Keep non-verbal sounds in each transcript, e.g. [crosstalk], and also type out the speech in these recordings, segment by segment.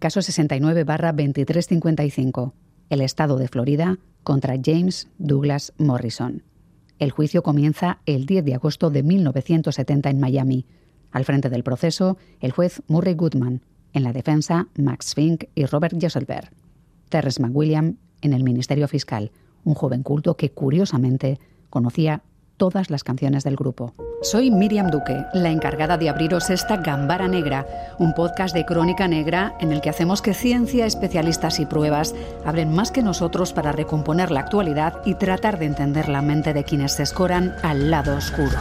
caso 69-2355, el Estado de Florida contra James Douglas Morrison. El juicio comienza el 10 de agosto de 1970 en Miami. Al frente del proceso, el juez Murray Goodman. En la defensa, Max Fink y Robert Jesselberg. Terrence McWilliam en el Ministerio Fiscal, un joven culto que curiosamente conocía todas las canciones del grupo. Soy Miriam Duque, la encargada de abriros esta Gambara Negra, un podcast de crónica negra en el que hacemos que ciencia, especialistas y pruebas hablen más que nosotros para recomponer la actualidad y tratar de entender la mente de quienes se escoran al lado oscuro.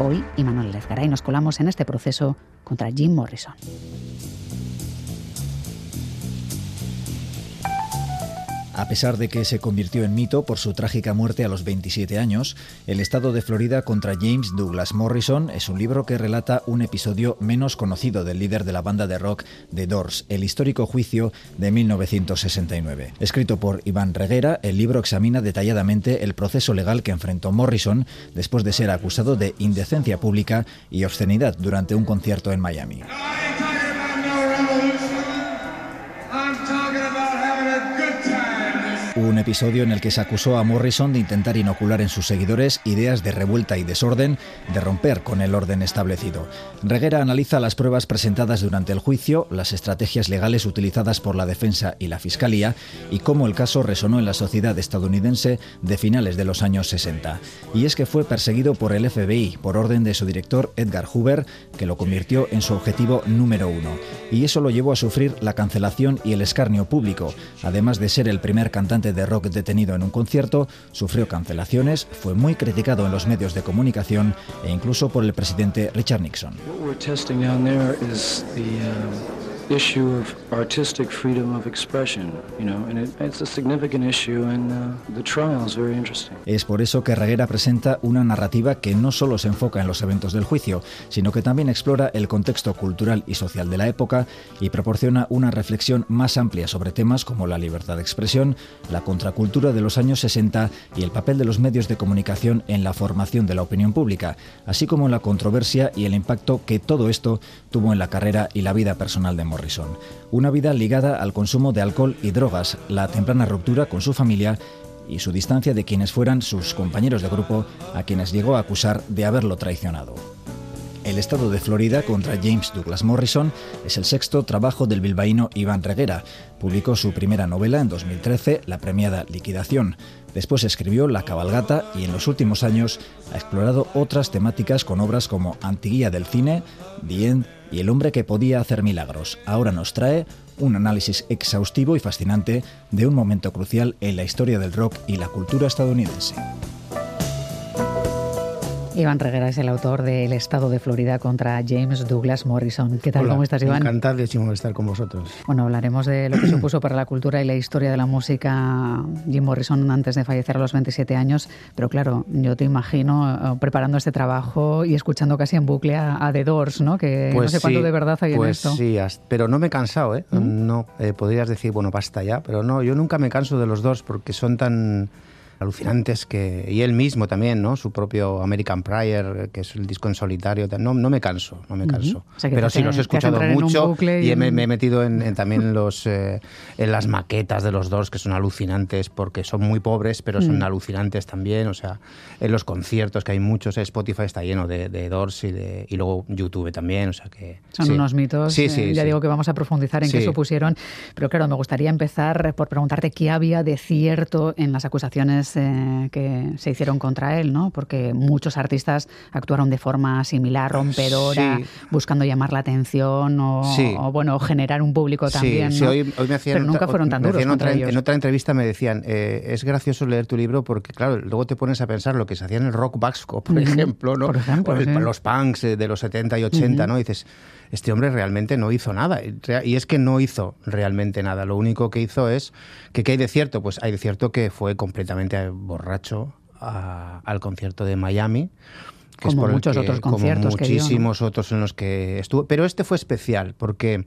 Hoy, Manuel Lezgaray nos colamos en este proceso contra Jim Morrison. A pesar de que se convirtió en mito por su trágica muerte a los 27 años, El Estado de Florida contra James Douglas Morrison es un libro que relata un episodio menos conocido del líder de la banda de rock The Doors, el histórico juicio de 1969. Escrito por Iván Reguera, el libro examina detalladamente el proceso legal que enfrentó Morrison después de ser acusado de indecencia pública y obscenidad durante un concierto en Miami. Un episodio en el que se acusó a Morrison de intentar inocular en sus seguidores ideas de revuelta y desorden, de romper con el orden establecido. Reguera analiza las pruebas presentadas durante el juicio, las estrategias legales utilizadas por la defensa y la fiscalía y cómo el caso resonó en la sociedad estadounidense de finales de los años 60. Y es que fue perseguido por el FBI por orden de su director Edgar Hoover, que lo convirtió en su objetivo número uno. Y eso lo llevó a sufrir la cancelación y el escarnio público, además de ser el primer cantante de rock detenido en un concierto, sufrió cancelaciones, fue muy criticado en los medios de comunicación e incluso por el presidente Richard Nixon. Issue of artistic freedom of expression, you know, and it, it's a significant issue, and uh, the trial is very interesting. Es por eso que Reguera presenta una narrativa que no solo se enfoca en los eventos del juicio, sino que también explora el contexto cultural y social de la época y proporciona una reflexión más amplia sobre temas como la libertad de expresión, la contracultura de los años 60 y el papel de los medios de comunicación en la formación de la opinión pública, así como la controversia y el impacto que todo esto tuvo en la carrera y la vida personal de Morris. Una vida ligada al consumo de alcohol y drogas, la temprana ruptura con su familia y su distancia de quienes fueran sus compañeros de grupo a quienes llegó a acusar de haberlo traicionado. El estado de Florida contra James Douglas Morrison es el sexto trabajo del bilbaíno Iván Reguera. Publicó su primera novela en 2013, la premiada Liquidación. Después escribió La cabalgata y en los últimos años ha explorado otras temáticas con obras como Antiguía del cine, The y El hombre que podía hacer milagros. Ahora nos trae un análisis exhaustivo y fascinante de un momento crucial en la historia del rock y la cultura estadounidense. Iván Reguera es el autor de El Estado de Florida contra James Douglas Morrison. ¿Qué tal? ¿Cómo estás, Iván? Encantadísimo de estar con vosotros. Bueno, hablaremos de lo que supuso para la cultura y la historia de la música Jim Morrison antes de fallecer a los 27 años. Pero claro, yo te imagino eh, preparando este trabajo y escuchando casi en bucle a, The Doors, ¿no? Que no pues sé cuánto de verdad hay en pues esto. Sí, pero no me he cansado, ¿eh? ¿Mm? No, eh, podrías decir, bueno, basta ya, pero no, yo nunca me canso de los dos porque son tan alucinantes que y él mismo también, ¿no? Su propio American Prayer, que es el disco en solitario, no, no me canso, no me canso. Pero sí los he escuchado mucho y, me, he metido en, también los eh, en las maquetas de los dos que son alucinantes porque son muy pobres, pero son mm. alucinantes también, o sea, en los conciertos que hay muchos, Spotify está lleno de, de Doors y de y luego YouTube también, o sea que son unos mitos. Sí, sí, eh, ya digo que vamos a profundizar en qué supusieron, pero claro, me gustaría empezar por preguntarte qué había de cierto en las acusaciones eh, que se hicieron contra él, ¿no? Porque muchos artistas actuaron de forma similar, rompedora, buscando llamar la atención o, bueno, generar un público también. Sí, hoy, me hacían, Pero nunca fueron tan duros contra En otra entrevista me decían, eh, es gracioso leer tu libro porque, claro, luego te pones a pensar lo que se hacía en el rock vasco, por ejemplo, ¿no? Por ejemplo, Los punks de los 70 y 80, ¿no? Y dices este hombre realmente no hizo nada. Y es que no hizo realmente nada. Lo único que hizo es que ¿qué hay de cierto? Pues hay de cierto que fue completamente borracho al concierto de Miami. Que como muchos otros conciertos. Como muchísimos otros en los que estuvo. Pero este fue especial porque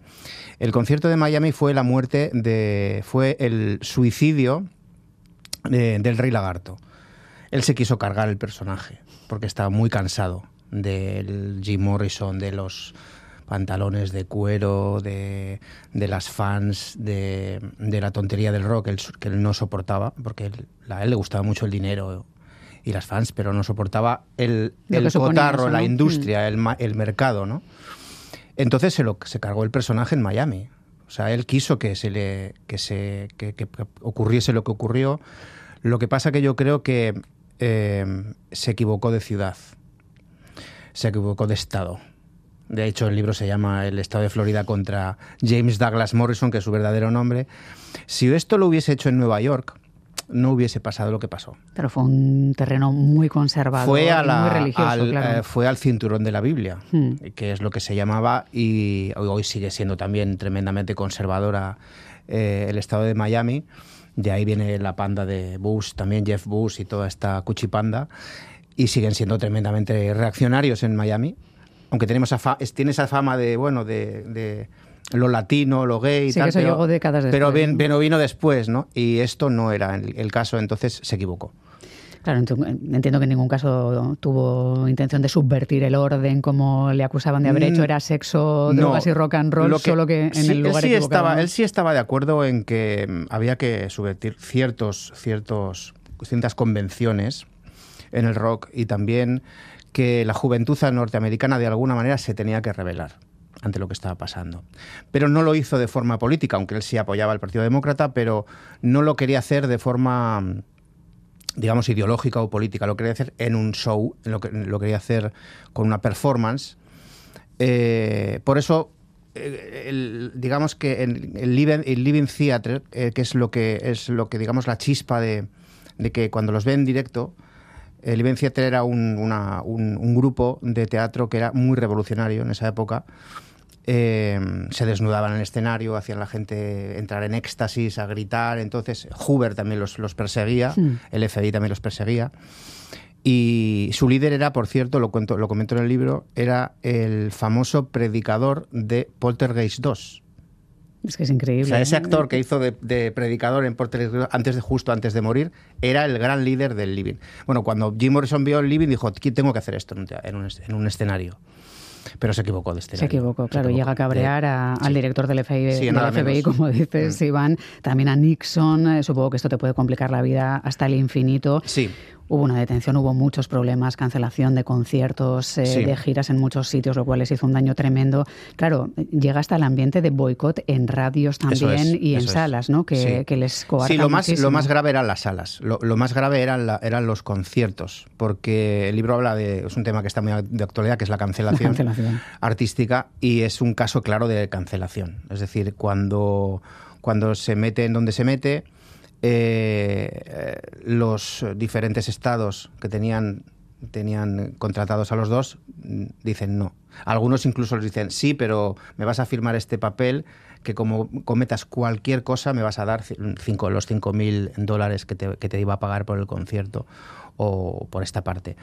el concierto de Miami fue la muerte de. fue el suicidio del Rey Lagarto. Él se quiso cargar el personaje porque estaba muy cansado del Jim Morrison, de los pantalones de cuero, de, las fans, de, la tontería del rock que él no soportaba, porque a él le gustaba mucho el dinero y las fans, pero no soportaba el, el cotarro, la industria, mm. el, el, mercado, ¿no? Entonces se, lo, se cargó el personaje en Miami. O sea, él quiso que se le que se que, ocurriese lo que ocurrió. Lo que pasa que yo creo que eh, se equivocó de ciudad, se equivocó de estado. De hecho, el libro se llama El Estado de Florida contra James Douglas Morrison, que es su verdadero nombre. Si esto lo hubiese hecho en Nueva York, no hubiese pasado lo que pasó. Pero fue un terreno muy conservador, fue muy religioso. Al, eh, fue al cinturón de la Biblia, hmm. que es lo que se llamaba, y hoy sigue siendo también tremendamente conservadora eh, el estado de Miami. De ahí viene la panda de Bush, también Jeff Bush y toda esta cuchipanda. Y siguen siendo tremendamente reaccionarios en Miami. Aunque tenemos tiene esa fama de, bueno, de lo latino, lo gay sí, Que eso pero, décadas después. Pero vino después, ¿no? Y esto no era el, caso, entonces se equivocó. Claro, entiendo que en ningún caso tuvo intención de subvertir el orden como le acusaban de haber hecho, mm, era sexo, drogas y rock and roll, solo que en el lugar él sí estaba Él sí estaba de acuerdo en que mm, había que subvertir ciertos, ciertos, ciertas convenciones en el rock y también que la juventud norteamericana de alguna manera se tenía que rebelar ante lo que estaba pasando. Pero no lo hizo de forma política, aunque él sí apoyaba al Partido Demócrata, pero no lo quería hacer de forma digamos, ideológica o política, lo quería hacer en un show, lo, que, lo quería hacer con una performance. Eh, por eso, eh, digamos que el, el, Living, Theatre, eh, que es lo que es lo que, digamos, la chispa de, de que cuando los ve en directo, el Living Theatre era un, un, grupo de teatro que era muy revolucionario en esa época eh, se desnudaban en el escenario, hacían la gente entrar en éxtasis, a gritar. Entonces, Hoover también los, perseguía, hmm. el FBI también los perseguía. Y su líder era, por cierto, lo, cuento, lo comento en el libro, era el famoso predicador de Poltergeist 2. Es que es increíble. O sea, ese actor que hizo de, predicador en Poltergeist antes de, justo antes de morir era el gran líder del Living. Bueno, cuando Jim Morrison vio el Living dijo, tengo que hacer esto en un escenario pero se equivocó de este Se equivocó, claro, llega a cabrear al director del FBI, como dices, mm. Iván, también a Nixon, eh, supongo que esto te puede complicar la vida hasta el infinito. Sí hubo una detención, hubo muchos problemas, cancelación de conciertos, eh, de giras en muchos sitios, lo cual les hizo un daño tremendo. Claro, llega hasta el ambiente de boicot en radios también y en salas, ¿no? Que, les coarta Sí, lo más, lo más grave eran las salas, lo, más grave eran, eran los conciertos, porque el libro habla de, es un tema que está muy de actualidad, que es la cancelación, artística, y es un caso claro de cancelación. Es decir, cuando, cuando se mete en donde se mete, eh, los diferentes estados que tenían, tenían contratados a los dos mm, dicen no. Algunos incluso les dicen sí, pero me vas a firmar este papel que como cometas cualquier cosa me vas a dar cinco, los 5.000 dólares que te iba a pagar por el concierto o por esta parte.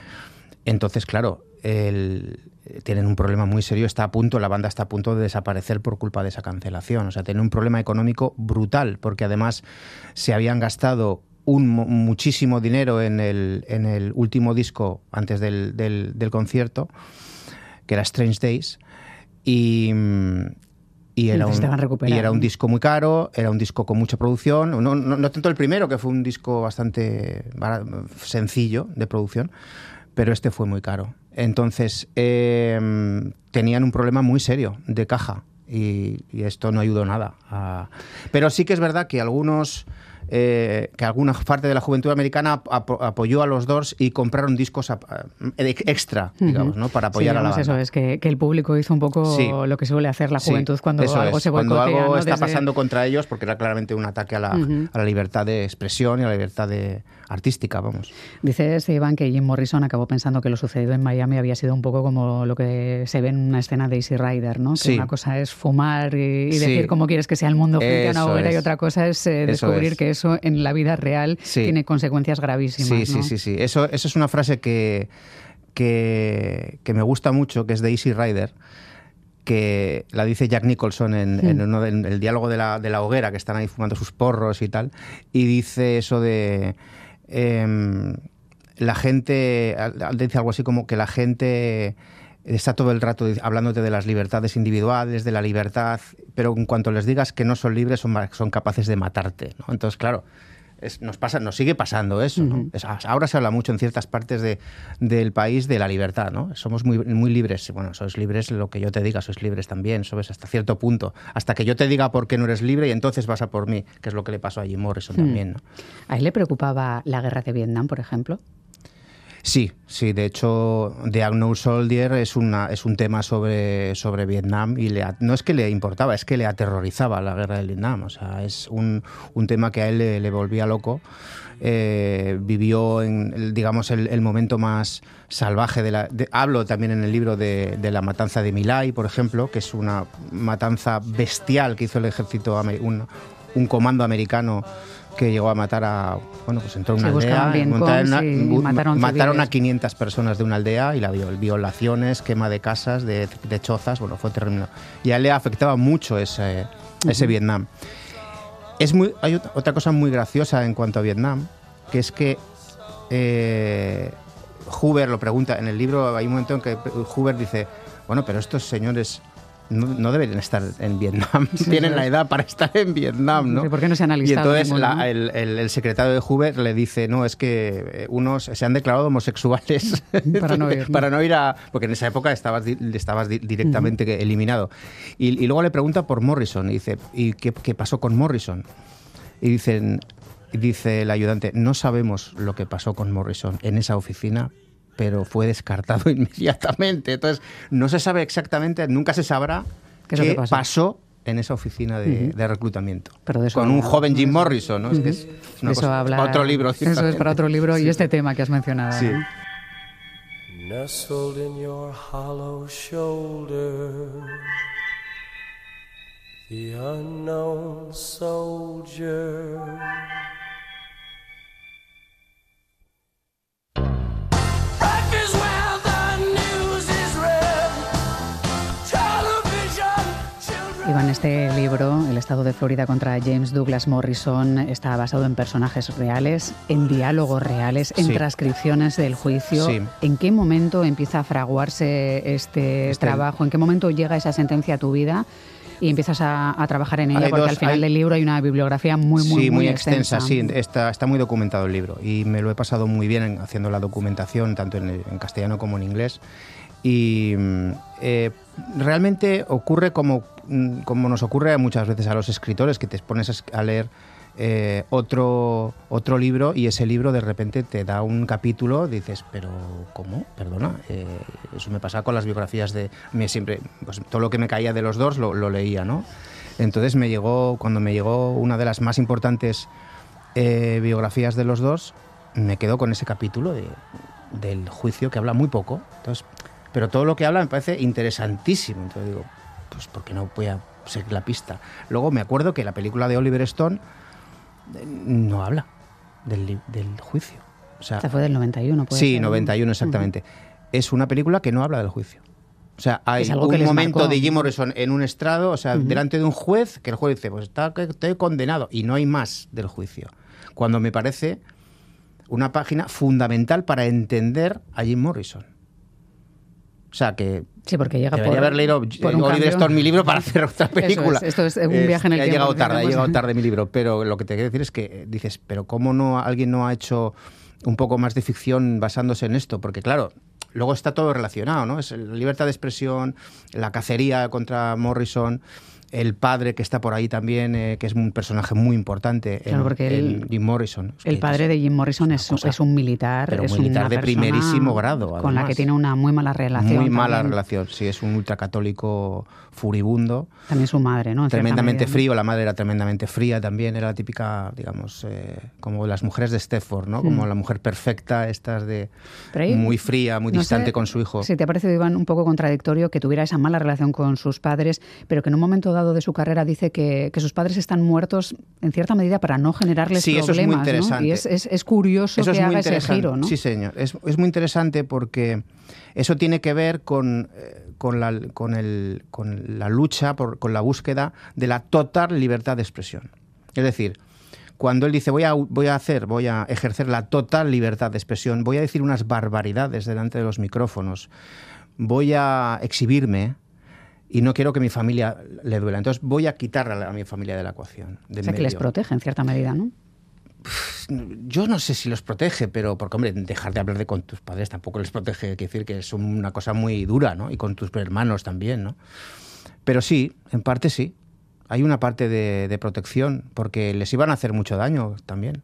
Entonces, claro, tienen un problema muy serio, está a punto, la banda está a punto de desaparecer por culpa de esa cancelación. O sea, tienen un problema económico brutal, porque además se habían gastado un, muchísimo dinero en el, en el último disco antes del, del, concierto, que era Strange Days, y, y era, un, y era, un, disco muy caro, era un disco con mucha producción, no, no, no, tanto el primero, que fue un disco bastante sencillo de producción, pero este fue muy caro. Entonces, em, tenían un problema muy serio de caja y, esto no ayudó nada. Pero sí que es verdad que algunos eh, que alguna parte de la juventud americana apoyó a los Doors y compraron discos extra, digamos, ¿no? para apoyar a la banda. Eso es, que, el público hizo un poco lo que suele hacer la juventud cuando algo se boicotea. Cuando algo está pasando contra ellos, porque era claramente un ataque a la, a la libertad de expresión y a la libertad de, artística, vamos. Dice Iván que Jim Morrison acabó pensando que lo sucedido en Miami había sido un poco como lo que se ve en una escena de Easy Rider, ¿no? Que una cosa es fumar y, decir cómo quieres que sea el mundo frente a una hoguera y otra cosa es eh, descubrir que eso en la vida real tiene consecuencias gravísimas. Sí, sí, sí, sí. Eso, eso es una frase que, que, me gusta mucho, que es de Easy Rider que la dice Jack Nicholson en, en el diálogo de la, de la, hoguera, que están ahí fumando sus porros y tal, y dice eso de Em, la gente, dice algo así como que la gente está todo el rato hablándote de las libertades individuales, de la libertad, pero en cuanto les digas que no son libres, son, son capaces de matarte. ¿no? Entonces, claro, nos pasa, nos sigue pasando eso. ahora se habla mucho en ciertas partes de, del país de la libertad, ¿no? Somos muy, muy libres. Bueno, sois libres lo que yo te diga, sois libres también, ¿sabes? Hasta cierto punto. Hasta que yo te diga por qué no eres libre y entonces vas a por mí, que es lo que le pasó a Jim Morrison hmm. también, ¿no? ¿A él le preocupaba la guerra de Vietnam, por ejemplo? Sí, sí, de hecho, The Unknown Soldier es, una, es un tema sobre, sobre Vietnam y le, no es que le importaba, es que le aterrorizaba la guerra de Vietnam. O sea, es un, un tema que a él le, volvía loco. Eh, vivió en, digamos, el, momento más salvaje de la... hablo también en el libro de, de, la matanza de Milay, por ejemplo, que es una matanza bestial que hizo el ejército, un, un comando americano que llegó a matar a, bueno, pues entró en una aldea, mataron, a 500 personas de una aldea y la violaciones, quema de casas, de, chozas, bueno, fue terrible. Y a él le afectaba mucho ese, ese Vietnam. Es muy, hay otra cosa muy graciosa en cuanto a Vietnam, que es que eh, Huber lo pregunta, en el libro hay un momento en que Huber dice, bueno, pero estos señores no, deberían estar en Vietnam. [laughs] Tienen la edad para estar en Vietnam, ¿no? ¿Por qué no se han alistado? Y entonces el, secretario de Hoover le dice, no, es que eh, unos se han declarado homosexuales [laughs] para, no [laughs] ir, para no ir a... Porque en esa época estabas, estabas directamente eliminado. Y, luego le pregunta por Morrison y dice, ¿y qué, qué pasó con Morrison? Y dicen, dice el ayudante, no sabemos lo que pasó con Morrison en esa oficina, pero fue descartado [laughs] inmediatamente. Entonces, no se sabe exactamente, nunca se sabrá qué, pasó? en esa oficina de, reclutamiento. con un joven Jim Morrison, ¿no? Es eso para otro libro. Eso es para otro libro y este tema que has mencionado. Sí. Iván, este libro, El Estado de Florida contra James Douglas Morrison, está basado en personajes reales, en diálogos reales, en transcripciones del juicio. ¿En qué momento empieza a fraguarse este, este, trabajo? ¿En qué momento llega esa sentencia a tu vida? y empiezas a, trabajar en ella, porque al final del libro hay una bibliografía muy, muy, sí, muy, extensa. Sí, está, está muy documentado el libro y me lo he pasado muy bien haciendo la documentación, tanto en, en castellano como en inglés. Y mm, eh, realmente ocurre como, mm, como nos ocurre muchas veces a los escritores, que te pones a leer eh, otro, otro libro y ese libro de repente te da un capítulo, dices, pero ¿cómo? Perdona. Eh, eso me pasa con las biografías de... Me siempre, pues, todo lo que me caía de los dos lo, leía, ¿no? Entonces me llegó, cuando me llegó una de las más importantes biografías de los dos, me quedo con ese capítulo del juicio que habla muy poco. Entonces pero todo lo que habla me parece interesantísimo. Entonces digo, pues ¿por qué no voy a seguir la pista? Luego me acuerdo que la película de Oliver Stone eh, no habla del, juicio. O sea, Esta fue del 91, ¿puede Sí, 91 exactamente. Es una película que no habla del juicio. O sea, hay un momento de Jim Morrison en un estrado, o sea, delante de un juez, que el juez dice, pues está estoy condenado, y no hay más del juicio. Cuando me parece una página fundamental para entender a Jim Morrison. O sea que sí, porque llega debería haber leído Oliver Stone mi libro para hacer otra película. esto es un viaje en el tiempo. Ha llegado tarde, ha llegado tarde mi libro, pero lo que te quiero decir es que eh, dices, pero cómo no alguien no ha hecho un poco más de ficción basándose en esto, porque claro, luego está todo relacionado, ¿no? Es la libertad de expresión, la cacería contra Morrison, el padre que está por ahí también, eh, que es un personaje muy importante claro, porque Jim Morrison. El padre de Jim Morrison es, es, un militar. Pero es militar de primerísimo grado. Con la que tiene una muy mala relación. Muy mala relación, sí, es un ultracatólico furibundo. También su madre, ¿no? tremendamente frío, la madre era tremendamente fría también, era la típica, digamos, eh, como las mujeres de Stepford, ¿no? Como mm. la mujer perfecta, estas de muy fría, muy distante con su hijo. Sí, te ha parecido, Iván, un poco contradictorio que tuviera esa mala relación con sus padres, pero que en un momento dado de su carrera dice que, sus padres están muertos en cierta medida para no generarles sí, problemas. Eso es muy interesante. Y es, curioso que haga ese giro, ¿no? Sí, señor. Es, es muy interesante porque eso tiene que ver con, eh, con, la, con, el, con la lucha, por, con la búsqueda de la total libertad de expresión. Es decir, cuando él dice voy a, voy a hacer, voy a ejercer la total libertad de expresión, voy a decir unas barbaridades delante de los micrófonos, voy a exhibirme y no quiero que mi familia le duela. Entonces voy a quitarle a mi familia de la ecuación. o sea, que les protege en cierta medida, ¿no? Yo no sé si los protege, pero porque, hombre, dejar de hablar de con tus padres tampoco les protege, quiere decir que es una cosa muy dura, ¿no? Y con tus hermanos también, ¿no? Pero sí, en parte sí. Hay una parte de protección, porque les iban a hacer mucho daño también.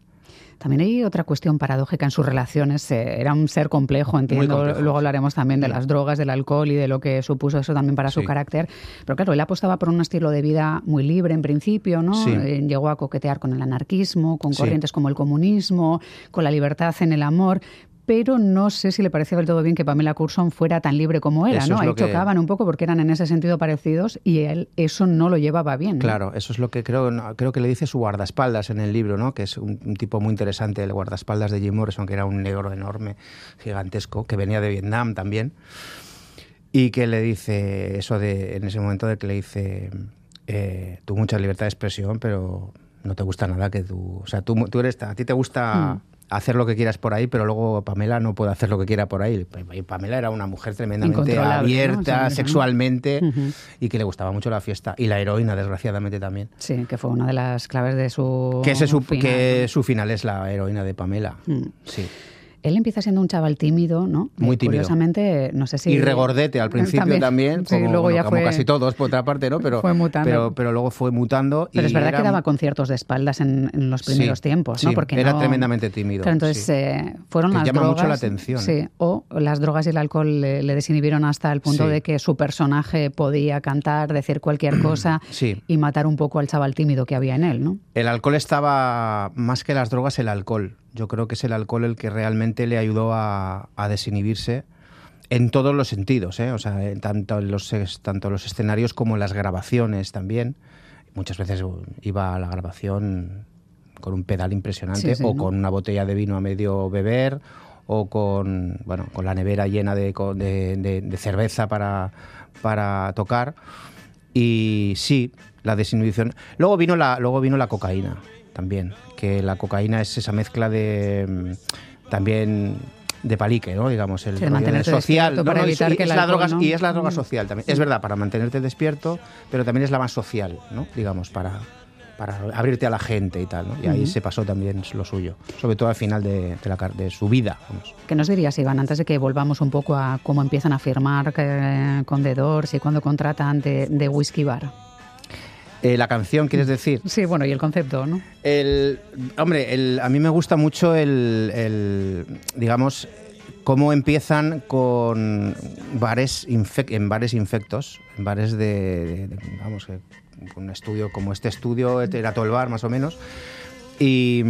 También hay otra cuestión paradójica en sus relaciones. Eh, era un ser complejo, entiendo. Luego hablaremos también de las drogas, del alcohol y de lo que supuso eso también para su carácter. Pero claro, él apostaba por un estilo de vida muy libre en principio, ¿no? Eh, llegó a coquetear con el anarquismo, con corrientes como el comunismo, con la libertad en el amor pero no sé si le parecía del todo bien que Pamela Curson fuera tan libre como era, ¿no? Ahí chocaban un poco porque eran en ese sentido parecidos y él eso no lo llevaba bien. Claro, eso es lo que creo, creo que le dice su guardaespaldas en el libro, ¿no? Que es un, tipo muy interesante, el guardaespaldas de Jim Morrison, que era un negro enorme, gigantesco, que venía de Vietnam también, y que le dice eso de, en ese momento de que le dice, eh, tú mucha libertad de expresión, pero no te gusta nada que tú, o sea, tú, tú eres, a ti te gusta... Mm hacer lo que quieras por ahí, pero luego Pamela no puede hacer lo que quiera por ahí. Pamela era una mujer tremendamente abierta sexualmente y que le gustaba mucho la fiesta. Y la heroína, desgraciadamente, también. Sí, que fue una de las claves de su Que, su, final, que su final es la heroína de Pamela. Mm. Sí. Él empieza siendo un chaval tímido, ¿no? Muy tímido. Curiosamente, no sé si... Y regordete al principio también, como, luego ya fue... casi todos, por otra parte, ¿no? Pero, fue mutando. Pero, pero luego fue mutando. Pero es verdad que daba conciertos de espaldas en, los primeros tiempos, ¿no? Porque era tremendamente tímido. Pero entonces eh, fueron las llama drogas... mucho la atención. Sí, o las drogas y el alcohol le, desinhibieron hasta el punto de que su personaje podía cantar, decir cualquier cosa [clears throat] y matar un poco al chaval tímido que había en él, ¿no? El alcohol estaba, más que las drogas, el alcohol yo creo que es el alcohol el que realmente le ayudó a, desinhibirse en todos los sentidos, ¿eh? o sea, tanto en los, tanto los escenarios como en las grabaciones también. Muchas veces iba a la grabación con un pedal impresionante o con una botella de vino a medio beber o con, bueno, con la nevera llena de, de, cerveza para, para tocar. Y sí, la desinhibición. Luego vino la, luego vino la cocaína también, que la cocaína es esa mezcla de mm, también de palique, ¿no? Digamos, el social, para evitar que la droga y es la droga social también. Es verdad, para mantenerte despierto, pero también es la más social, ¿no? Digamos, para para abrirte a la gente y tal, ¿no? Y ahí se pasó también lo suyo, sobre todo al final de, la, de su vida. Vamos. ¿Qué nos dirías, Iván, antes de que volvamos un poco a cómo empiezan a firmar eh, con The Doors y cuando contratan de, de Whiskey Bar? Eh, la canción, ¿quieres decir? Sí, bueno, y el concepto, ¿no? El, hombre, a mí me gusta mucho el, digamos, cómo empiezan con bares en bares infectos, en bares de, vamos, un estudio como este estudio, era todo el bar más o menos. Y,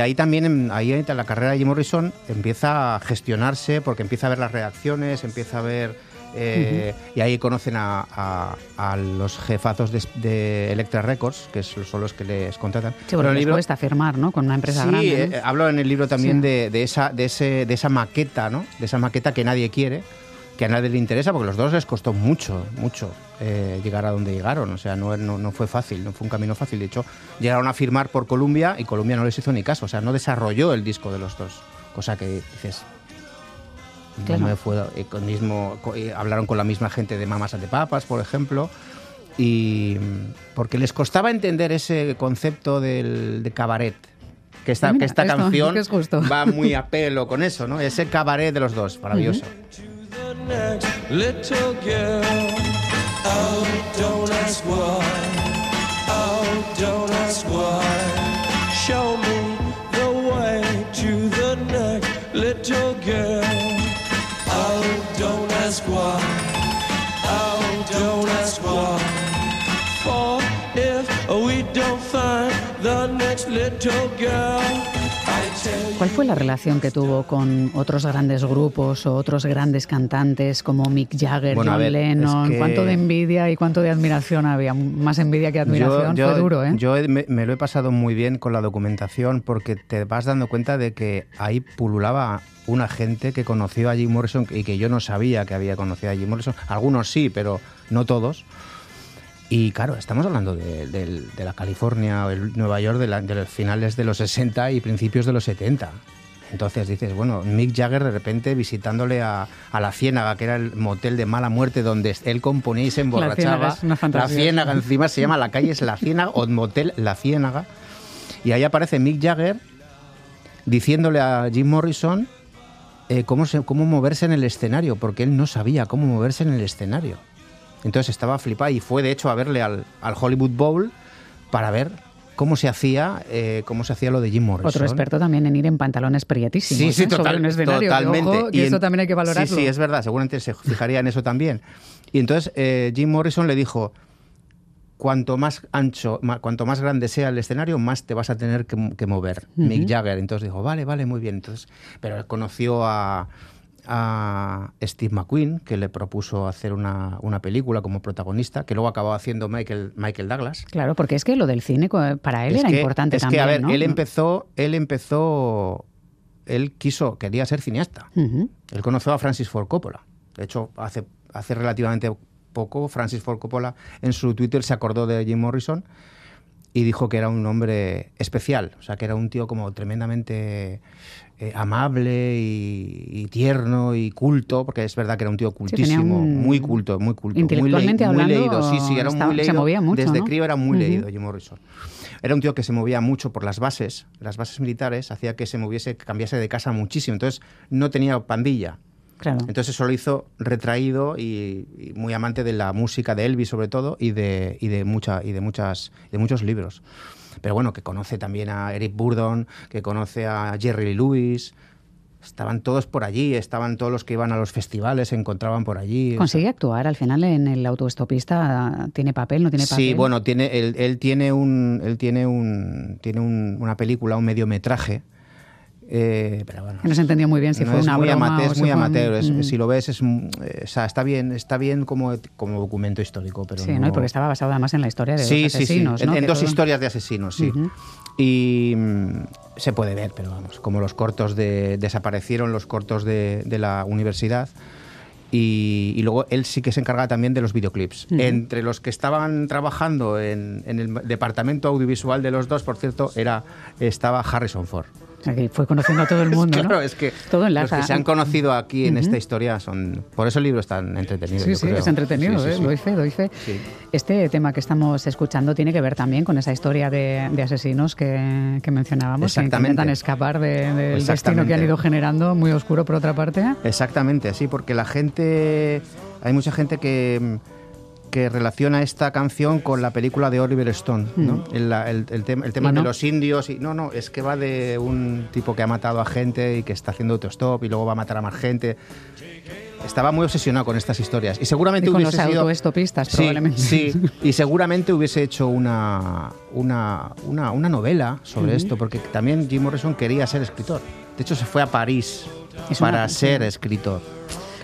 ahí también, ahí en la carrera de Jim Morrison empieza a gestionarse porque empieza a ver las reacciones, empieza a ver eh, y ahí conocen a, los jefazos de, Electra Records, que son los que les contratan. Sí, bueno, el libro cuesta firmar, ¿no? Con una empresa grande. Sí, eh, hablo en el libro también de, esa, de, ese, de esa maqueta, ¿no? De esa maqueta que nadie quiere, que a nadie le interesa, porque a los dos les costó mucho, mucho eh, llegar a donde llegaron. O sea, no, no, no, fue fácil, no fue un camino fácil. De hecho, llegaron a firmar por Columbia y Columbia no les hizo ni caso. O sea, no desarrolló el disco de los dos. Cosa que dices, fue, eh, mismo, eh, hablaron con la misma gente de Mamas de Papas, por ejemplo, y porque les costaba entender ese concepto del, de cabaret. Que esta, que esta canción va muy a pelo con eso, ¿no? Ese cabaret de los dos, maravilloso. ¿Cuál fue la relación que tuvo con otros grandes grupos o otros grandes cantantes como Mick Jagger, John Lennon? ¿Cuánto de envidia y cuánto de admiración había? Más envidia que admiración, fue duro, ¿eh? Yo me, lo he pasado muy bien con la documentación porque te vas dando cuenta de que ahí pululaba una gente que conoció a Jim Morrison y que yo no sabía que había conocido a Jim Morrison. Algunos sí, pero no todos. Y claro, estamos hablando de, la California o el Nueva York de, los finales de los 60 y principios de los 70. Entonces dices, bueno, Mick Jagger de repente visitándole a, La Ciénaga, que era el motel de mala muerte donde él componía y se emborrachaba. La Ciénaga, encima se llama la calle es La Ciénaga o motel La Ciénaga. Y ahí aparece Mick Jagger diciéndole a Jim Morrison eh, cómo, cómo moverse en el escenario, porque él no sabía cómo moverse en el escenario. Entonces estaba flipado y fue de hecho a verle al, al Hollywood Bowl para ver cómo se hacía eh, cómo se hacía lo de Jim Morrison. Otro experto también en ir en pantalones prietísimos. Sí, sí, ¿eh? totalmente. y eso también hay que valorarlo. Sí, sí, es verdad. Seguramente se fijaría en eso también. Y entonces eh, Jim Morrison le dijo, cuanto más ancho, cuanto más grande sea el escenario, más te vas a tener que, mover. Mick Jagger. Entonces dijo, vale, vale, muy bien. Entonces, pero él conoció a a Steve McQueen, que le propuso hacer una, película como protagonista, que luego acabó haciendo Michael, Michael Douglas. Claro, porque es que lo del cine para él era importante es también. Es que, a ver, él empezó, él empezó, él quiso, quería ser cineasta. Él conoció a Francis Ford Coppola. De hecho, hace, hace relativamente poco, Francis Ford Coppola en su Twitter se acordó de Jim Morrison y dijo que era un hombre especial, o sea, que era un tío como tremendamente eh, amable y, tierno y culto, porque es verdad que era un tío cultísimo, muy culto, muy culto, intelectualmente muy, hablando, leído, sí, sí, era muy leído. Se movía mucho, Desde crío era muy leído Jim Morrison. Era un tío que se movía mucho por las bases, las bases militares, hacía que se moviese, cambiase de casa muchísimo, entonces no tenía pandilla. Claro. Entonces eso lo hizo retraído y, muy amante de la música de Elvis sobre todo y de, y de, mucha, y de, muchas, de muchos libros pero bueno, que conoce también a Eric Burdon, que conoce a Jerry Lee Lewis. Estaban todos por allí, estaban todos los que iban a los festivales, se encontraban por allí. ¿Consigue actuar al final en el autoestopista? ¿Tiene papel? ¿No tiene papel? Sí, bueno, tiene, él, tiene un, él tiene un, tiene una película, un mediometraje eh, pero bueno, no se entendió muy bien si fue una muy broma Es muy amateur. Si lo ves, es, eh, está bien, está bien como, como documento histórico. Pero sí, no... porque estaba basado además en la historia de sí, asesinos. Sí, sí. En, dos historias de asesinos, sí. Y mm, se puede ver, pero vamos, como los cortos de. Desaparecieron los cortos de, de la universidad. Y, luego él sí que se encarga también de los videoclips. Entre los que estaban trabajando en, en, el departamento audiovisual de los dos, por cierto, era, estaba Harrison Ford. Que fue conociendo a todo el [laughs] mundo, claro, es que todo los que se han conocido aquí en esta historia son... Por eso el libro es tan entretenido, Sí, sí, es entretenido, ¿eh? doy fe, doy fe. Este tema que estamos escuchando tiene que ver también con esa historia de, asesinos que, mencionábamos, que intentan escapar del destino que han ido generando, muy oscuro por otra parte. Exactamente, sí, porque la gente... Hay mucha gente que que relaciona esta canción con la película de Oliver Stone, ¿no? Mm. el, tema, el tema de los indios. Y, no, no, es que va de un tipo que ha matado a gente y que está haciendo autostop y luego va a matar a más gente. Estaba muy obsesionado con estas historias y seguramente y con hubiese los sido autoestopistas probablemente. Sí, [laughs] y seguramente hubiese hecho una, una, una, novela sobre esto, porque también Jim Morrison quería ser escritor. De hecho, se fue a París para ser escritor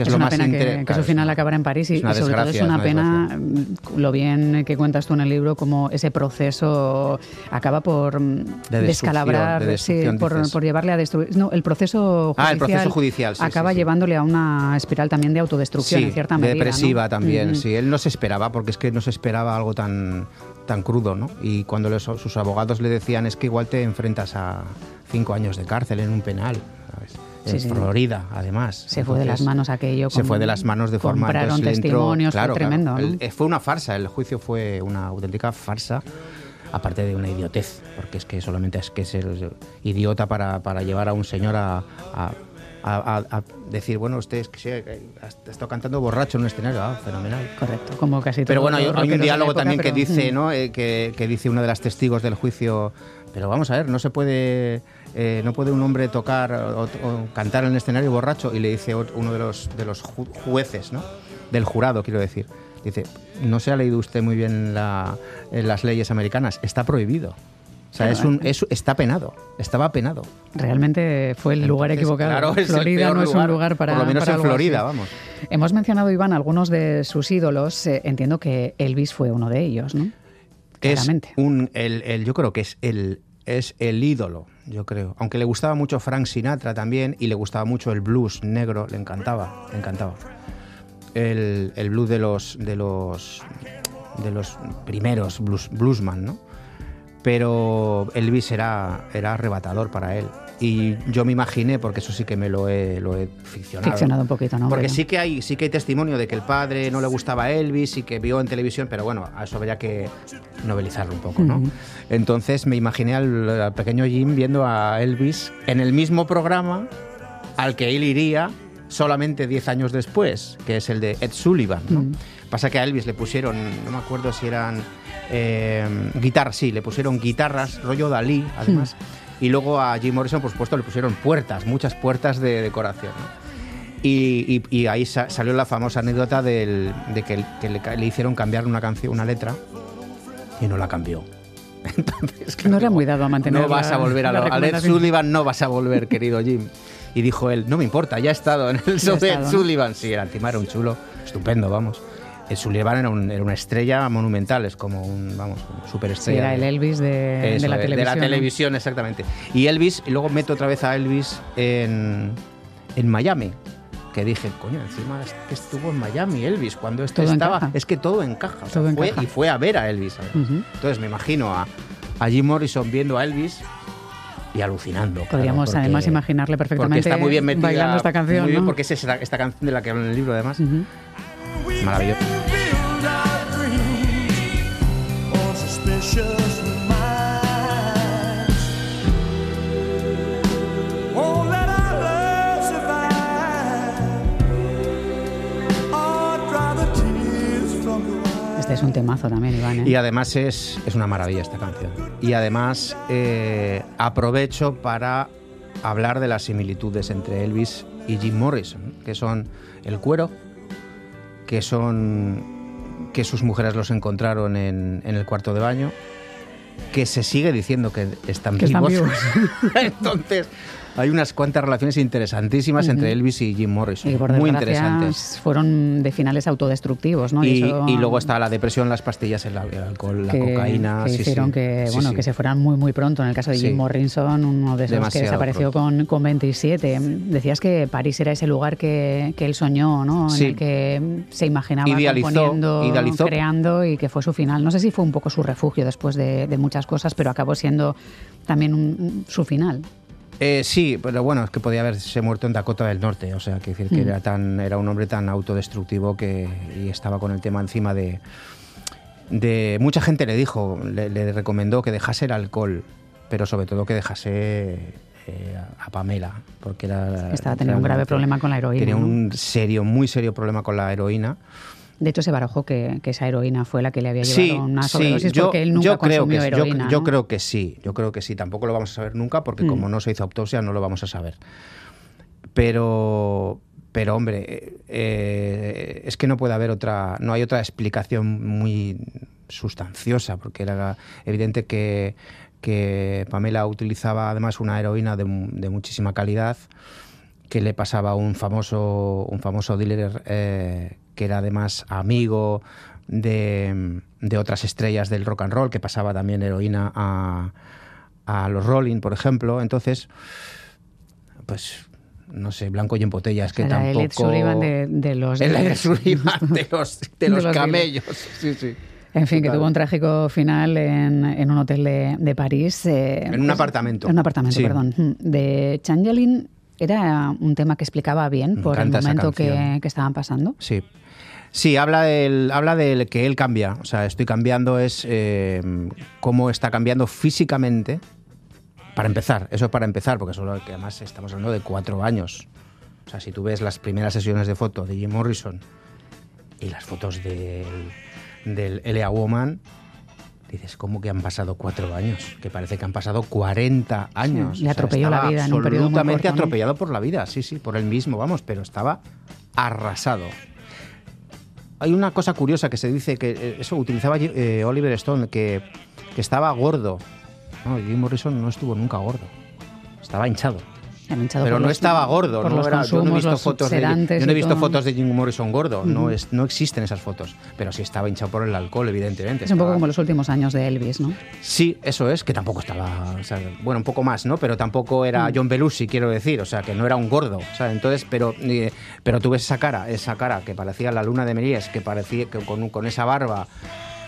es, una pena que, su final acabara en París y, sobre todo es una, pena mm, lo bien que cuentas tú en el libro como ese proceso acaba por mm, descalabrar, por, llevarle a destruir. No, el proceso judicial, ah, el proceso judicial acaba llevándole a una espiral también de autodestrucción en cierta medida. Depresiva también, sí. Él no se esperaba porque es que no se esperaba algo tan tan crudo, ¿no? Y cuando sus abogados le decían es que igual te enfrentas a cinco años de cárcel en un penal, Florida, además. Se fue de las manos aquello. Se fue de las manos de forma... Compraron testimonios, fue tremendo. Eh, fue una farsa, el juicio fue una auténtica farsa aparte de una idiotez, porque es que solamente es que ser idiota para, para llevar a un señor a, a, decir, bueno, usted es que ha estado cantando borracho en un escenario, ah, fenomenal. Correcto, como casi todo Pero bueno, hay, un diálogo también que dice, mm. ¿no? Eh, que, que, dice uno de los testigos del juicio, pero vamos a ver, no se puede eh, no puede un hombre tocar o, cantar en el escenario borracho y le dice uno de los, de los jueces, ¿no? del jurado, quiero decir. Dice, no se ha leído usted muy bien las leyes americanas, está prohibido. O sea, es un, está penado, estaba penado. Realmente fue el lugar equivocado. Florida no es un lugar para. Por lo menos en Florida, vamos. Hemos mencionado, Iván, algunos de sus ídolos. Eh, entiendo que Elvis fue uno de ellos, ¿no? Claramente. Es el, yo creo que es el, es el ídolo, yo creo. Aunque le gustaba mucho Frank Sinatra también y le gustaba mucho el blues negro, le encantaba, le encantaba. El, blues de los, de los, de los primeros blues, bluesman, ¿no? Pero Elvis era, era arrebatador para él. Y yo me imaginé, porque eso sí que me lo he, lo he ficcionado. Ficcionado un poquito, ¿no? Porque sí que, hay, sí que hay testimonio de que el padre no le gustaba Elvis y que vio en televisión, pero bueno, a eso habría que novelizarlo un poco, ¿no? Entonces me imaginé al, pequeño Jim viendo a Elvis en el mismo programa al que él iría solamente 10 años después, que es el de Ed Sullivan, ¿no? Pasa que a Elvis le pusieron, no me acuerdo si eran eh, guitarras, sí, le pusieron guitarras, rollo Dalí, además. Y luego a Jim Morrison, por supuesto, le pusieron puertas, muchas puertas de decoración. Y, ahí salió la famosa anécdota de que, le, hicieron cambiar una canción, una letra, y no la cambió. [laughs] Entonces, no era muy dado a mantener. No vas a volver a, a Ed Sullivan, no vas a volver, querido Jim. Y dijo él, no me importa, ya he estado en el show de Ed Sullivan. Sí, el antimar era un chulo, estupendo, vamos. El Sullivan era, una estrella monumental, es como un, vamos, superestrella. era el Elvis de, la televisión. De la televisión, exactamente. Y Elvis, y luego meto otra vez a Elvis en, en Miami. Que dije, coño, encima es que estuvo en Miami Elvis cuando esto estaba. Es que todo encaja. fue, Y fue a ver a Elvis. Entonces me imagino a, a Jim Morrison viendo a Elvis y alucinando. Podríamos además imaginarle perfectamente porque está muy bien metida, bailando esta canción. Muy bien, porque es esta, esta, canción de la que habla en el libro además. Maravilloso. Es un temazo también, Iván. ¿eh? Y además es, es, una maravilla esta canción. Y además eh, aprovecho para hablar de las similitudes entre Elvis y Jim Morrison, que son el cuero, que son que sus mujeres los encontraron en, en el cuarto de baño, que se sigue diciendo que están que vivos. Están vivos. [laughs] Entonces, hay unas cuantas relaciones interesantísimas entre Elvis y Jim Morrison. Y por muy interesantes. Fueron de finales autodestructivos, ¿no? Y, luego está la depresión, las pastillas, el, alcohol, la cocaína. Que hicieron que, bueno, que se fueran muy, muy pronto. En el caso de Jim Morrison, uno de esos que desapareció con, con 27. Decías que París era ese lugar que, que él soñó, ¿no? En el que se imaginaba idealizó, componiendo, creando y que fue su final. No sé si fue un poco su refugio después de, muchas cosas, pero acabó siendo también su final. Eh, sí, pero bueno, es que podía haberse muerto en Dakota del Norte, o sea, que decir que mm. era tan era un hombre tan autodestructivo que y estaba con el tema encima de de mucha gente le dijo, le, recomendó que dejase el alcohol, pero sobre todo que dejase eh, a Pamela, porque era estaba teniendo un grave problema con la heroína. Tenía un serio, muy serio problema con la heroína. De hecho, se barajó que, esa heroína fue la que le había llevado a una sobredosis yo, porque él nunca creo que, heroína. Yo, creo que sí, yo creo que sí. Tampoco lo vamos a saber nunca porque mm. como no se hizo autopsia no lo vamos a saber. Pero, pero hombre, eh, es que no puede haber otra, no hay otra explicación muy sustanciosa porque era evidente que, que Pamela utilizaba además una heroína de, muchísima calidad que le pasaba a un famoso, un famoso dealer eh, que era además amigo de, otras estrellas del rock and roll, que pasaba también heroína a, a los Rolling, por ejemplo. Entonces, pues no sé, blanco y en botella, es que tampoco... El Sullivan de, los... El [laughs] de los, de los, camellos, sí, sí. En fin, que tuvo un trágico final en, en un hotel de, de París. Eh, en un apartamento. En un apartamento, perdón. De Changeling era un tema que explicaba bien por el momento que, que, estaban pasando. Sí. Sí, habla del, habla del que él cambia. O sea, estoy cambiando es eh, cómo está cambiando físicamente. Para empezar, eso es para empezar, porque solo que además estamos hablando de cuatro años. O sea, si tú ves las primeras sesiones de foto de Jim Morrison y las fotos del, del L.A. Woman, dices, ¿cómo que han pasado cuatro años? Que parece que han pasado 40 años. le atropelló la vida en un periodo Absolutamente atropellado por la vida, sí, sí, por él mismo, vamos, pero estaba arrasado hay una cosa curiosa que se dice que eh, eso utilizaba eh, Oliver Stone, que, estaba gordo. No, Jim Morrison no estuvo nunca gordo. Estaba hinchado pero no estaba gordo. no yo no he visto, fotos, de, yo no he visto fotos de Jim Morrison gordo. no, es, no existen esas fotos. Pero sí estaba hinchado por el alcohol, evidentemente. Es un poco como los últimos años de Elvis, ¿no? Sí, eso es, que tampoco estaba. bueno, un poco más, ¿no? Pero tampoco era mm. John Belushi, quiero decir. O sea, que no era un gordo. O sea, entonces, pero, pero tú ves esa cara, esa cara que parecía la luna de Merías, que parecía que con, con esa barba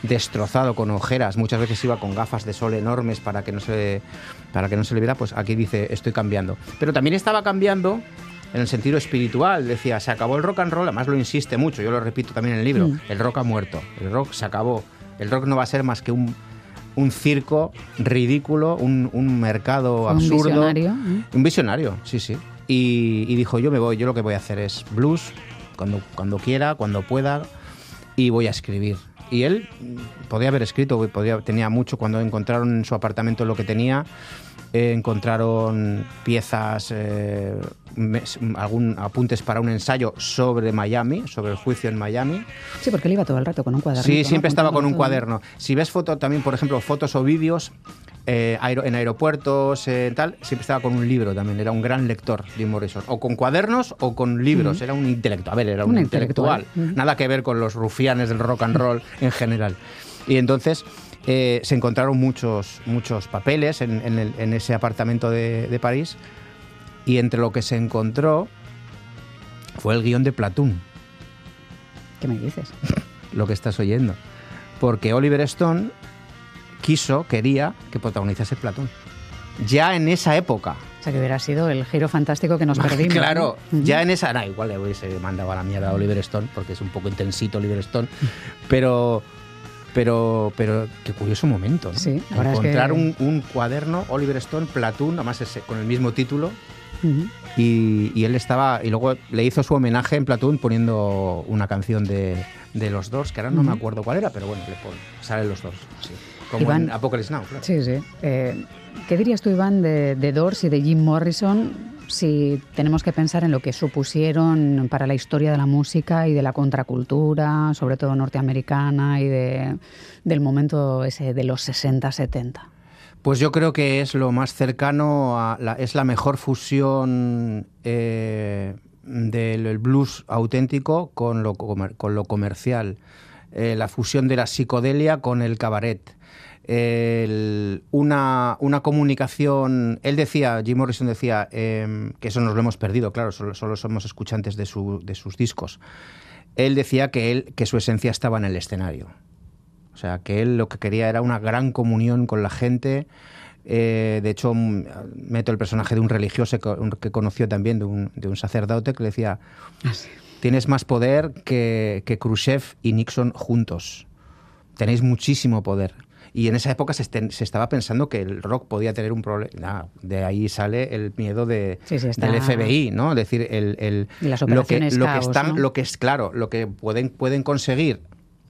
destrozado con ojeras, muchas veces iba con gafas de sol enormes para que no se para que no se le viera, pues aquí dice estoy cambiando. Pero también estaba cambiando en el sentido espiritual, decía, se acabó el rock and roll, además lo insiste mucho, yo lo repito también en el libro, mm. el rock ha muerto, el rock se acabó, el rock no va a ser más que un, un circo ridículo, un, un mercado absurdo. Un visionario. ¿eh? Un visionario, sí, sí. Y, y, dijo, yo me voy, yo lo que voy a hacer es blues, cuando, cuando quiera, cuando pueda, y voy a escribir. Y él podía haber escrito, podía, tenía mucho cuando encontraron en su apartamento lo que tenía. Eh, encontraron piezas, eh, algún apuntes para un ensayo sobre Miami, sobre el juicio en Miami. Sí, porque él iba todo el rato con un cuaderno. Sí, siempre estaba con un cuaderno. Si ves fotos también, por ejemplo, fotos o vídeos eh, en aeropuertos, tal, siempre estaba con un libro también. Era un gran lector, Jim Morrison. O con cuadernos o con libros. Era un intelectual. A ver, era un, intelectual. Nada que ver con los rufianes del rock and roll [laughs] en general. Y entonces eh, se encontraron muchos, muchos papeles en, ese apartamento de, París y entre lo que se encontró fue el guion de Platón. ¿Qué me dices? [laughs] lo que estás oyendo. Porque Oliver Stone quiso, quería que protagonizase Platón. Ya en esa época. O sea, que hubiera sido el giro fantástico que nos [laughs] perdimos. Claro, ya en esa. No, igual le hubiese mandado a la mierda a Oliver Stone, porque es un poco intensito Oliver Stone. [laughs] Pero pero, pero qué curioso momento, ¿no? Sí, Encontrar un, cuaderno, Oliver Stone, Platoon, además con el mismo título. y, él estaba, y luego le hizo su homenaje en Platoon poniendo una canción de, de los dos, que ahora no me acuerdo cuál era, pero bueno, le salen los dos. Como en Apocalypse Now, claro. Sí, sí. Eh, ¿Qué dirías tú, Iván, de, de Doors y de Jim Morrison si tenemos que pensar en lo que supusieron para la historia de la música y de la contracultura, sobre todo norteamericana y de, del momento ese de los 60-70. Pues yo creo que es lo más cercano, a la, es la mejor fusión eh, del blues auténtico con lo, con lo comercial, eh, la fusión de la psicodelia con el cabaret una, una, comunicación. Él decía, Jim Morrison decía, em, que eso nos lo hemos perdido, claro, solo, solo somos escuchantes de, su, de, sus discos. Él decía que, él, que su esencia estaba en el escenario. O sea, que él lo que quería era una gran comunión con la gente. Eh, de hecho, meto el personaje de un religioso que, conoció también, de un, de un, sacerdote, que le decía: ah, Tienes más poder que, que Khrushchev y Nixon juntos. Tenéis muchísimo poder. Y en esa época se, estaba pensando que el rock podía tener un problema. de ahí sale el miedo de, del FBI, ¿no? Es decir, el, lo que, lo que están, lo que es claro, lo que pueden, pueden conseguir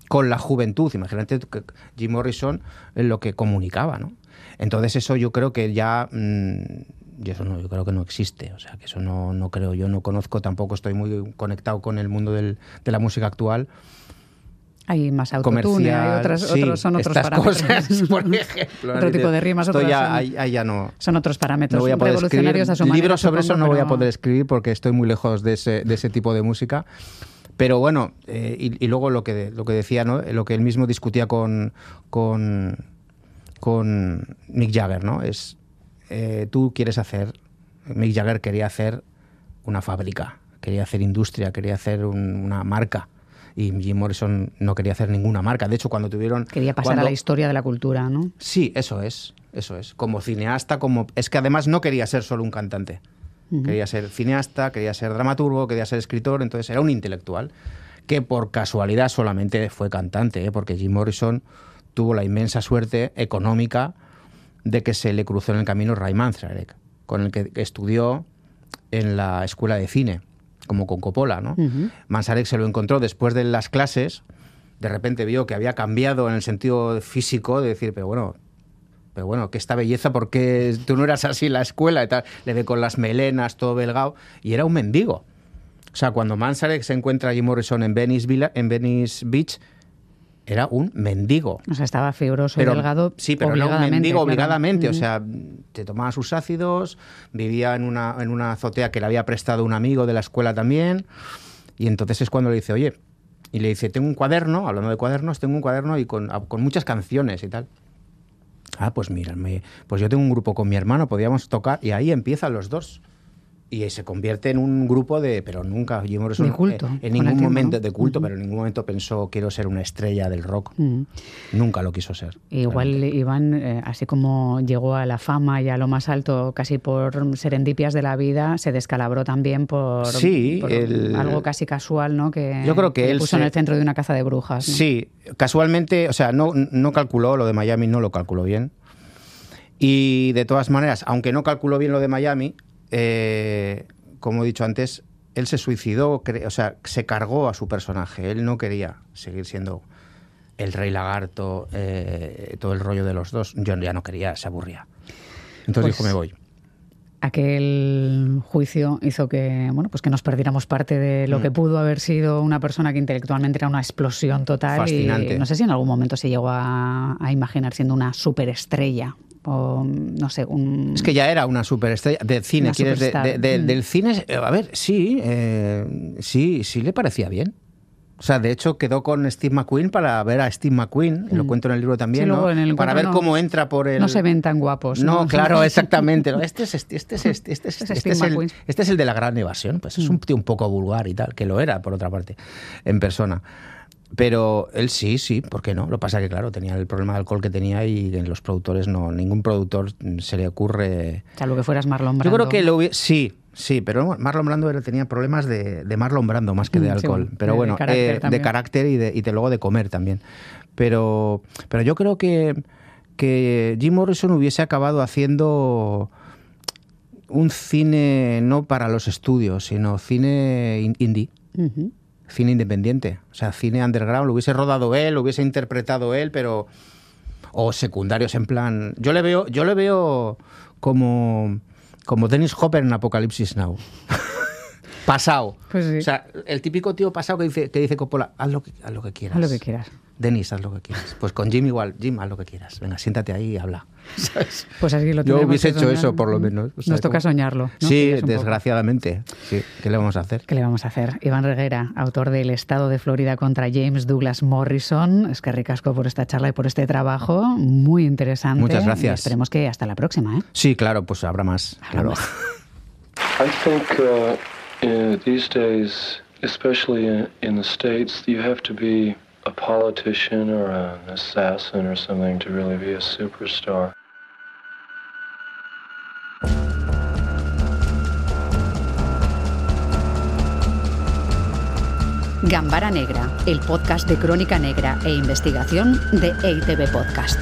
con la juventud. Imagínate que Jim Morrison lo que comunicaba, ¿no? Entonces eso yo creo que ya mm, yo eso no, yo creo que no existe. O sea, que eso no, no creo, yo no conozco, tampoco estoy muy conectado con el mundo del, de la música actual hay más autotune, hay otras, otros, son otros parámetros. Cosas, [laughs] por ejemplo. Otro tipo de rimas, otras ya, ya no. Son otros parámetros no revolucionarios a su Libros sobre eso no voy a poder escribir porque estoy muy lejos de ese, de ese tipo de música. Pero bueno, eh, y, luego lo que, lo que decía, ¿no? lo que él mismo discutía con, con, con Mick Jagger, ¿no? Es, eh, tú quieres hacer, Mick Jagger quería hacer una fábrica, quería hacer industria, quería hacer una marca y Jim Morrison no quería hacer ninguna marca. De hecho, cuando tuvieron... Quería pasar a la historia de la cultura, ¿no? Sí, eso es, eso es. Como cineasta, como... Es que además no quería ser solo un cantante. Quería ser cineasta, quería ser dramaturgo, quería ser escritor, entonces era un intelectual que por casualidad solamente fue cantante, ¿eh? porque Jim Morrison tuvo la inmensa suerte económica de que se le cruzó en el camino Ray Manzarek, con el que estudió en la escuela de cine como con Coppola, ¿no? Manzarek se lo encontró después de las clases, de repente vio que había cambiado en el sentido físico, de decir, pero bueno, pero bueno, que esta belleza, porque tú no eras así en la escuela y tal? Le ve con las melenas, todo belgado, y era un mendigo. O sea, cuando Manzarek se encuentra a Jim Morrison en Venice, en Venice Beach, era un mendigo. O sea, estaba fibroso y delgado. Sí, pero no un mendigo obligadamente. O sea, te tomaba sus ácidos, vivía en una, en una azotea que le había prestado un amigo de la escuela también. Y entonces es cuando le dice, oye, y le dice, tengo un cuaderno, hablando de cuadernos, tengo un cuaderno y con, con muchas canciones y tal. Ah, pues mira, pues yo tengo un grupo con mi hermano, podíamos tocar, y ahí empiezan los dos. Y se convierte en un grupo de, pero nunca Jim Morrison De culto, eh, en ningún tiempo, momento ¿no? de culto, Ujú. pero en ningún momento pensó quiero ser una estrella del rock. Mm. Nunca lo quiso ser. Igual Iván, eh, así como llegó a la fama y a lo más alto casi por serendipias de la vida, se descalabró también por, Sí, por el- algo casi casual, ¿no? Que, Yo creo que le él puso en se- el centro de una caza de brujas. ¿no? Sí, casualmente, o sea, no, no calculó lo de Miami, no lo calculó bien. Y de todas maneras, aunque no calculó bien lo de Miami, eh, como he dicho antes, él se suicidó, o sea, se cargó a su personaje. Él no quería seguir siendo el rey lagarto, eh, todo el rollo de los dos. Yo ya no quería, se aburría. Entonces Pues- dijo, me voy. Aquel juicio hizo que, bueno, pues que nos perdiéramos parte de lo Mm. que pudo haber sido una persona que intelectualmente era una explosión total. Fascinante. Y no sé si en algún momento se llegó a, a imaginar siendo una superestrella. O no sé, un. Es que ya era una superestrella del cine, ¿quieres? De- de- de- Mm. Del cine, eh, a ver, sí, eh, sí, sí le parecía bien. O sea, de hecho quedó con Steve McQueen para ver a Steve McQueen, lo cuento en el libro también, Mm. Sí, ¿no? el para ver no- cómo entra por el... No se ven tan guapos. No, claro, [laughs] exactamente. ¿no? Este es, este, este es, este, este es, Este es este Steve es el, McQueen. este es el de la gran evasión. Pues es un tío un poco vulgar y tal, que lo era, por otra parte, en persona. Pero él sí, sí, ¿por qué no? Lo que pasa que, claro, tenía el problema de alcohol que tenía y en los productores no, ningún productor se le ocurre Salvo que fueras Marlon yo Brando. creo que lo sí, sí, pero Marlon Brando era- tenía problemas de, de Marlon Brando más que de Mm, sí, alcohol. pero de- de bueno, carácter eh, de también. carácter y de, y de luego de comer también. Pero, pero yo creo que, que Jim Morrison hubiese acabado haciendo un cine no para los estudios, sino cine in- indie. Cine independiente, o sea, cine underground, lo hubiese rodado él, lo hubiese interpretado él, pero o secundarios en plan, yo le veo, yo le veo como como Dennis Hopper en Apocalipsis Now. [laughs] pasado. Pues sí. O sea, el típico tío pasado que dice que dice Coppola, haz lo que haz lo que quieras. Haz lo que quieras. Denis, haz lo que quieras. Pues con Jim igual, Jim, haz lo que quieras. Venga, siéntate ahí y habla. [laughs] ¿Sabes? Pues así lo Yo hubiese hecho soñar. eso, por lo menos. O sea, Nos toca como- soñarlo. ¿no? Sí, desgraciadamente. Sí, ¿qué le vamos a hacer? ¿Qué le vamos a hacer? Iván Reguera, autor del Estado de Florida contra James Douglas Morrison. Es que ricasco por esta charla y por este trabajo. Muy interesante. Muchas gracias. Y esperemos que hasta la próxima. ¿eh? Sí, claro, pues habrá más. Habrá claro. más. [laughs] I think uh, these days, especially in the States, you have to be a politician or an assassin or something to really be a superstar. Gambara Negra, el podcast de crónica negra e investigación de EITB Podcast.